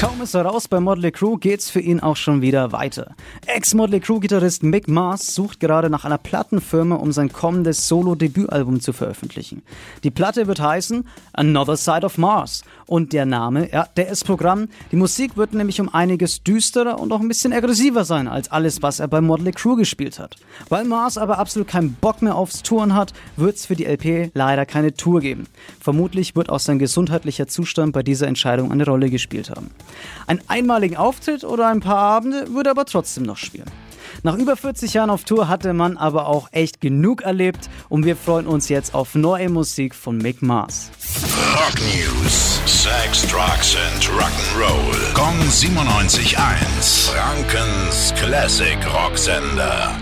Kaum ist er raus bei Motley Crue, geht's für ihn auch schon wieder weiter. Ex-Motley Crue-Gitarrist Mick Mars sucht gerade nach einer Plattenfirma, um sein kommendes Solo-Debütalbum zu veröffentlichen. Die Platte wird heißen Another Side of Mars. Und der Name, ja, der ist Programm. Die Musik wird nämlich um einiges düsterer und auch ein bisschen aggressiver sein als alles, was er bei Motley Crue gespielt hat. Weil Mars aber absolut keinen Bock mehr aufs Touren hat, wird's für die LP leider keine Tour geben. Vermutlich wird auch sein gesundheitlicher Zustand bei dieser Entscheidung eine Rolle gespielt haben. Einen einmaligen Auftritt oder ein paar Abende würde er aber trotzdem noch spielen. Nach über 40 Jahren auf Tour hatte man aber auch echt genug erlebt und wir freuen uns jetzt auf neue Musik von Mick Mars. Rock News. Sex, Drugs and Rock'n'Roll. Kong 97.1. Frankens Classic Rocksender.